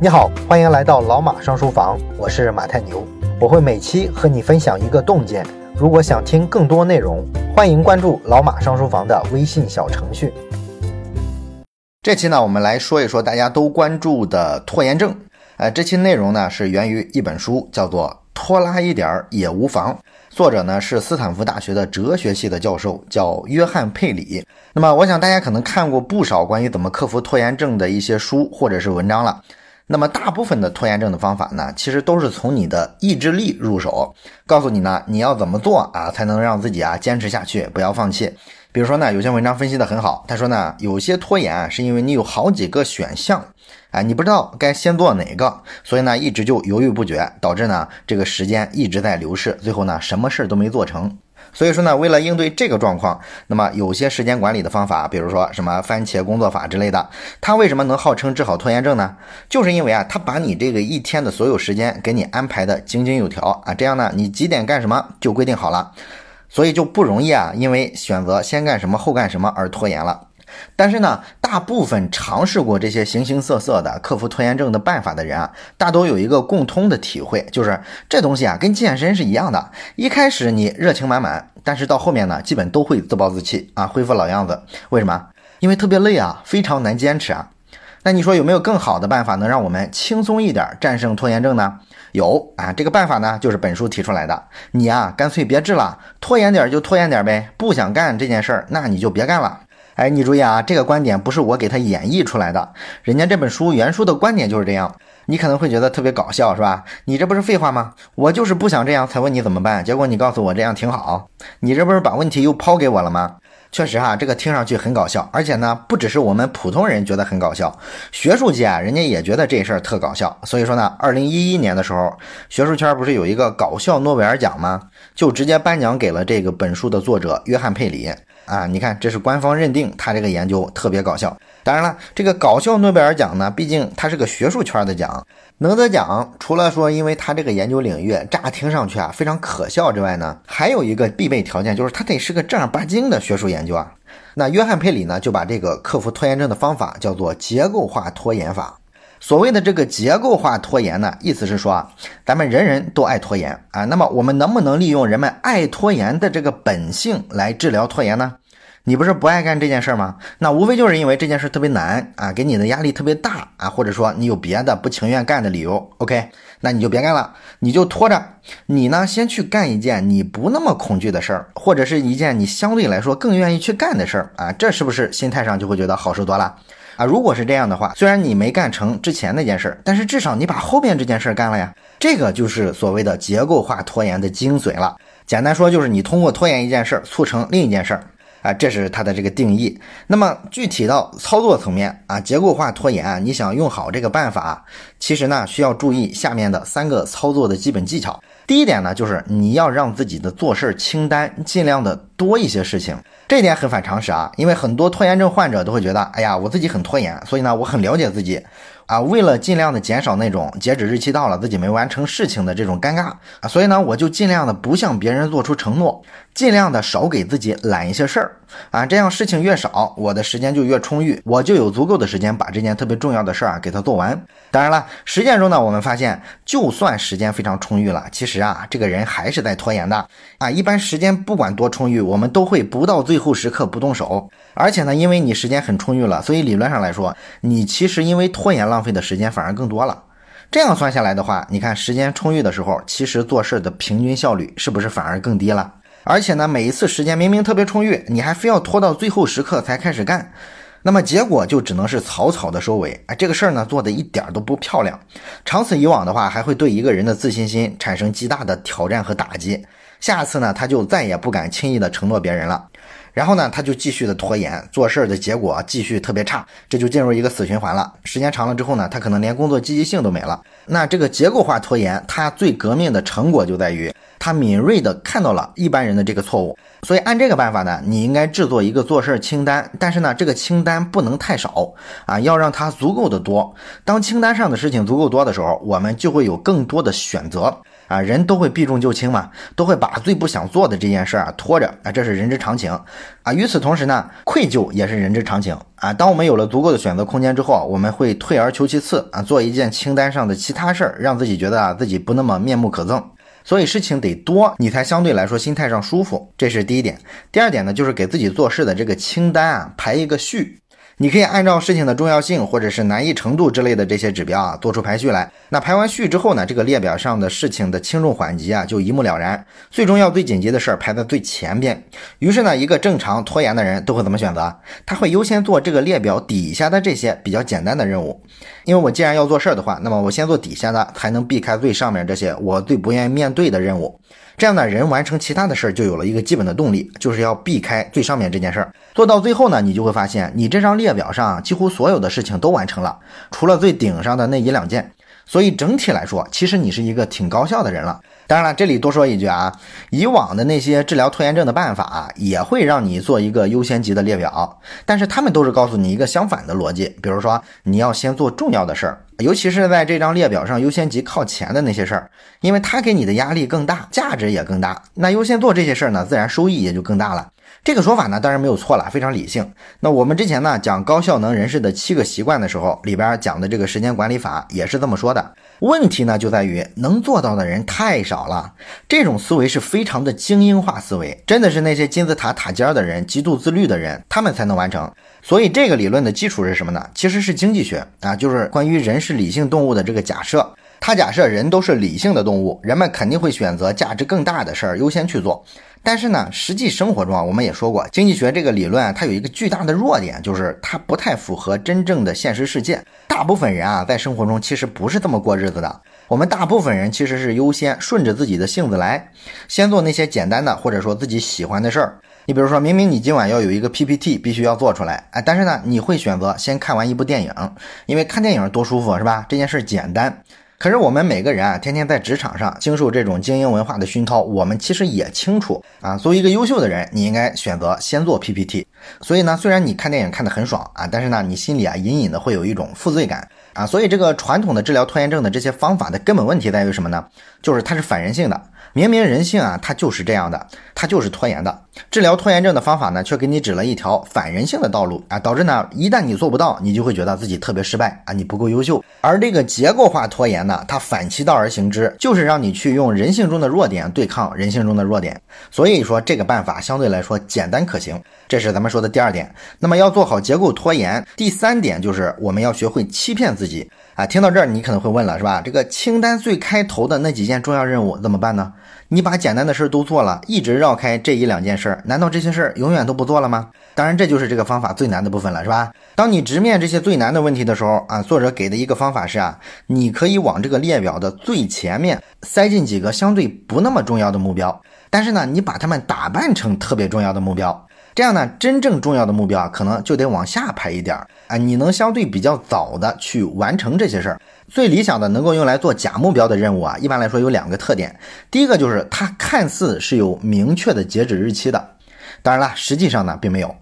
你好，欢迎来到老马上书房，我是马太牛，我会每期和你分享一个洞见。如果想听更多内容，欢迎关注老马上书房的微信小程序。这期呢，我们来说一说大家都关注的拖延症。呃，这期内容呢是源于一本书，叫做《拖拉一点儿也无妨》，作者呢是斯坦福大学的哲学系的教授，叫约翰佩里。那么，我想大家可能看过不少关于怎么克服拖延症的一些书或者是文章了。那么大部分的拖延症的方法呢，其实都是从你的意志力入手，告诉你呢你要怎么做啊，才能让自己啊坚持下去，不要放弃。比如说呢，有些文章分析的很好，他说呢，有些拖延是因为你有好几个选项，啊，你不知道该先做哪个，所以呢一直就犹豫不决，导致呢这个时间一直在流逝，最后呢什么事儿都没做成。所以说呢，为了应对这个状况，那么有些时间管理的方法，比如说什么番茄工作法之类的，它为什么能号称治好拖延症呢？就是因为啊，它把你这个一天的所有时间给你安排的井井有条啊，这样呢，你几点干什么就规定好了，所以就不容易啊，因为选择先干什么后干什么而拖延了。但是呢，大部分尝试过这些形形色色的克服拖延症的办法的人啊，大都有一个共通的体会，就是这东西啊，跟健身是一样的。一开始你热情满满，但是到后面呢，基本都会自暴自弃啊，恢复老样子。为什么？因为特别累啊，非常难坚持啊。那你说有没有更好的办法能让我们轻松一点战胜拖延症呢？有啊，这个办法呢，就是本书提出来的。你啊，干脆别治了，拖延点就拖延点呗，不想干这件事儿，那你就别干了。哎，你注意啊，这个观点不是我给他演绎出来的，人家这本书原书的观点就是这样。你可能会觉得特别搞笑，是吧？你这不是废话吗？我就是不想这样才问你怎么办，结果你告诉我这样挺好，你这不是把问题又抛给我了吗？确实哈，这个听上去很搞笑，而且呢，不只是我们普通人觉得很搞笑，学术界啊，人家也觉得这事儿特搞笑。所以说呢，二零一一年的时候，学术圈不是有一个搞笑诺贝尔奖吗？就直接颁奖给了这个本书的作者约翰佩里。啊，你看，这是官方认定他这个研究特别搞笑。当然了，这个搞笑诺贝尔奖呢，毕竟它是个学术圈的奖，能得奖，除了说因为他这个研究领域乍听上去啊非常可笑之外呢，还有一个必备条件，就是他得是个正儿八经的学术研究啊。那约翰佩里呢，就把这个克服拖延症的方法叫做结构化拖延法。所谓的这个结构化拖延呢，意思是说啊，咱们人人都爱拖延啊，那么我们能不能利用人们爱拖延的这个本性来治疗拖延呢？你不是不爱干这件事吗？那无非就是因为这件事特别难啊，给你的压力特别大啊，或者说你有别的不情愿干的理由。OK，那你就别干了，你就拖着。你呢，先去干一件你不那么恐惧的事儿，或者是一件你相对来说更愿意去干的事儿啊，这是不是心态上就会觉得好受多了啊？如果是这样的话，虽然你没干成之前那件事儿，但是至少你把后面这件事儿干了呀。这个就是所谓的结构化拖延的精髓了。简单说，就是你通过拖延一件事儿，促成另一件事儿。啊，这是它的这个定义。那么具体到操作层面啊，结构化拖延啊，你想用好这个办法，其实呢需要注意下面的三个操作的基本技巧。第一点呢，就是你要让自己的做事清单尽量的多一些事情。这点很反常识啊，因为很多拖延症患者都会觉得，哎呀，我自己很拖延，所以呢，我很了解自己。啊，为了尽量的减少那种截止日期到了自己没完成事情的这种尴尬啊，所以呢，我就尽量的不向别人做出承诺，尽量的少给自己揽一些事儿啊，这样事情越少，我的时间就越充裕，我就有足够的时间把这件特别重要的事儿啊给它做完。当然了，实践中呢，我们发现，就算时间非常充裕了，其实啊，这个人还是在拖延的啊。一般时间不管多充裕，我们都会不到最后时刻不动手。而且呢，因为你时间很充裕了，所以理论上来说，你其实因为拖延浪费的时间反而更多了。这样算下来的话，你看时间充裕的时候，其实做事的平均效率是不是反而更低了？而且呢，每一次时间明明特别充裕，你还非要拖到最后时刻才开始干，那么结果就只能是草草的收尾。哎，这个事儿呢，做的一点都不漂亮。长此以往的话，还会对一个人的自信心产生极大的挑战和打击。下次呢，他就再也不敢轻易的承诺别人了。然后呢，他就继续的拖延，做事儿的结果继续特别差，这就进入一个死循环了。时间长了之后呢，他可能连工作积极性都没了。那这个结构化拖延，它最革命的成果就在于，他敏锐地看到了一般人的这个错误。所以按这个办法呢，你应该制作一个做事清单，但是呢，这个清单不能太少啊，要让它足够的多。当清单上的事情足够多的时候，我们就会有更多的选择啊。人都会避重就轻嘛，都会把最不想做的这件事儿啊拖着啊，这是人之常情啊。与此同时呢，愧疚也是人之常情啊。当我们有了足够的选择空间之后，我们会退而求其次啊，做一件清单上的其他事儿，让自己觉得啊自己不那么面目可憎。所以事情得多，你才相对来说心态上舒服，这是第一点。第二点呢，就是给自己做事的这个清单啊排一个序。你可以按照事情的重要性或者是难易程度之类的这些指标啊，做出排序来。那排完序之后呢，这个列表上的事情的轻重缓急啊，就一目了然。最重要、最紧急的事儿排在最前边。于是呢，一个正常拖延的人都会怎么选择？他会优先做这个列表底下的这些比较简单的任务。因为我既然要做事儿的话，那么我先做底下的，才能避开最上面这些我最不愿意面对的任务。这样呢，人完成其他的事儿就有了一个基本的动力，就是要避开最上面这件事儿。做到最后呢，你就会发现，你这张列表上几乎所有的事情都完成了，除了最顶上的那一两件。所以整体来说，其实你是一个挺高效的人了。当然了，这里多说一句啊，以往的那些治疗拖延症的办法啊也会让你做一个优先级的列表，但是他们都是告诉你一个相反的逻辑，比如说你要先做重要的事儿。尤其是在这张列表上优先级靠前的那些事儿，因为它给你的压力更大，价值也更大。那优先做这些事儿呢，自然收益也就更大了。这个说法呢，当然没有错了，非常理性。那我们之前呢讲高效能人士的七个习惯的时候，里边讲的这个时间管理法也是这么说的。问题呢就在于能做到的人太少了，这种思维是非常的精英化思维，真的是那些金字塔塔尖的人、极度自律的人，他们才能完成。所以这个理论的基础是什么呢？其实是经济学啊，就是关于人是理性动物的这个假设。他假设人都是理性的动物，人们肯定会选择价值更大的事儿优先去做。但是呢，实际生活中啊，我们也说过，经济学这个理论啊，它有一个巨大的弱点，就是它不太符合真正的现实世界。大部分人啊，在生活中其实不是这么过日子的。我们大部分人其实是优先顺着自己的性子来，先做那些简单的或者说自己喜欢的事儿。你比如说明明你今晚要有一个 PPT，必须要做出来，哎，但是呢，你会选择先看完一部电影，因为看电影多舒服，是吧？这件事简单。可是我们每个人啊，天天在职场上经受这种精英文化的熏陶，我们其实也清楚啊。作为一个优秀的人，你应该选择先做 PPT。所以呢，虽然你看电影看得很爽啊，但是呢，你心里啊隐隐的会有一种负罪感啊。所以这个传统的治疗拖延症的这些方法的根本问题在于什么呢？就是它是反人性的。明明人性啊，它就是这样的，它就是拖延的。治疗拖延症的方法呢，却给你指了一条反人性的道路啊，导致呢，一旦你做不到，你就会觉得自己特别失败啊，你不够优秀。而这个结构化拖延呢，它反其道而行之，就是让你去用人性中的弱点对抗人性中的弱点。所以说，这个办法相对来说简单可行，这是咱们说的第二点。那么要做好结构拖延，第三点就是我们要学会欺骗自己。啊，听到这儿你可能会问了，是吧？这个清单最开头的那几件重要任务怎么办呢？你把简单的事儿都做了，一直绕开这一两件事儿，难道这些事儿永远都不做了吗？当然，这就是这个方法最难的部分了，是吧？当你直面这些最难的问题的时候，啊，作者给的一个方法是啊，你可以往这个列表的最前面塞进几个相对不那么重要的目标，但是呢，你把它们打扮成特别重要的目标。这样呢，真正重要的目标啊，可能就得往下排一点儿啊，你能相对比较早的去完成这些事儿。最理想的能够用来做假目标的任务啊，一般来说有两个特点，第一个就是它看似是有明确的截止日期的，当然了，实际上呢并没有。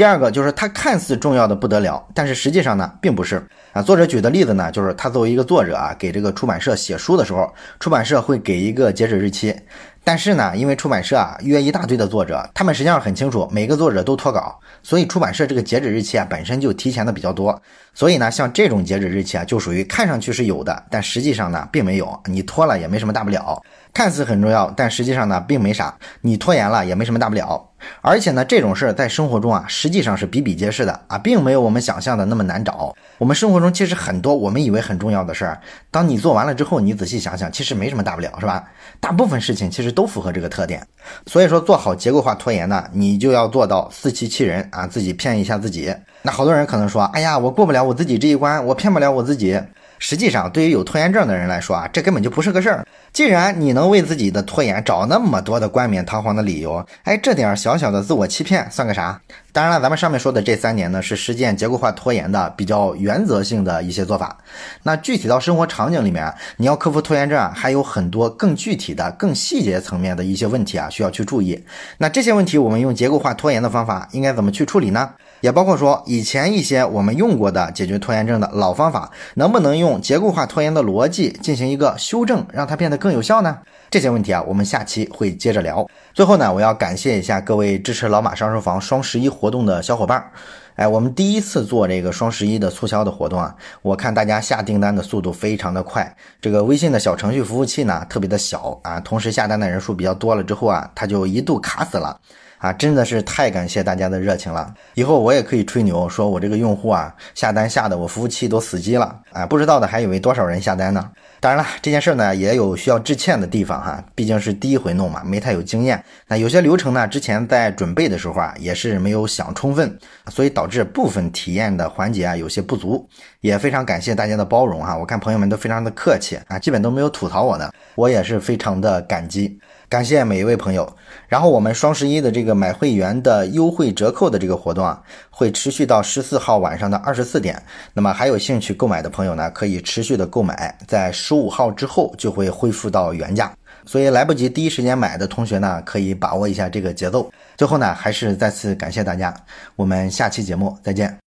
第二个就是它看似重要的不得了，但是实际上呢并不是啊。作者举的例子呢，就是他作为一个作者啊，给这个出版社写书的时候，出版社会给一个截止日期。但是呢，因为出版社啊约一大堆的作者，他们实际上很清楚每个作者都脱稿，所以出版社这个截止日期啊本身就提前的比较多。所以呢，像这种截止日期啊，就属于看上去是有的，但实际上呢并没有。你拖了也没什么大不了，看似很重要，但实际上呢并没啥。你拖延了也没什么大不了。而且呢，这种事儿在生活中啊实际上是比比皆是的啊，并没有我们想象的那么难找。我们生活中其实很多我们以为很重要的事儿，当你做完了之后，你仔细想想，其实没什么大不了，是吧？大部分事情其实都符合这个特点。所以说，做好结构化拖延呢，你就要做到自欺欺人啊，自己骗一下自己。那好多人可能说，哎呀，我过不了我自己这一关，我骗不了我自己。实际上，对于有拖延症的人来说啊，这根本就不是个事儿。既然你能能为自己的拖延找那么多的冠冕堂皇的理由，哎，这点小。小小的自我欺骗算个啥？当然了，咱们上面说的这三年呢，是实践结构化拖延的比较原则性的一些做法。那具体到生活场景里面，你要克服拖延症，还有很多更具体的、更细节层面的一些问题啊，需要去注意。那这些问题，我们用结构化拖延的方法，应该怎么去处理呢？也包括说，以前一些我们用过的解决拖延症的老方法，能不能用结构化拖延的逻辑进行一个修正，让它变得更有效呢？这些问题啊，我们下期会接着聊。最后呢，我要感谢一下各位支持老马上书房双十一活动的小伙伴。哎，我们第一次做这个双十一的促销的活动啊，我看大家下订单的速度非常的快。这个微信的小程序服务器呢，特别的小啊，同时下单的人数比较多了之后啊，它就一度卡死了。啊，真的是太感谢大家的热情了！以后我也可以吹牛，说我这个用户啊，下单下的我服务器都死机了啊！不知道的还以为多少人下单呢。当然了，这件事呢也有需要致歉的地方哈，毕竟是第一回弄嘛，没太有经验。那有些流程呢，之前在准备的时候啊，也是没有想充分，所以导致部分体验的环节啊有些不足。也非常感谢大家的包容哈，我看朋友们都非常的客气啊，基本都没有吐槽我的，我也是非常的感激。感谢每一位朋友。然后我们双十一的这个买会员的优惠折扣的这个活动啊，会持续到十四号晚上的二十四点。那么还有兴趣购买的朋友呢，可以持续的购买，在十五号之后就会恢复到原价。所以来不及第一时间买的同学呢，可以把握一下这个节奏。最后呢，还是再次感谢大家，我们下期节目再见。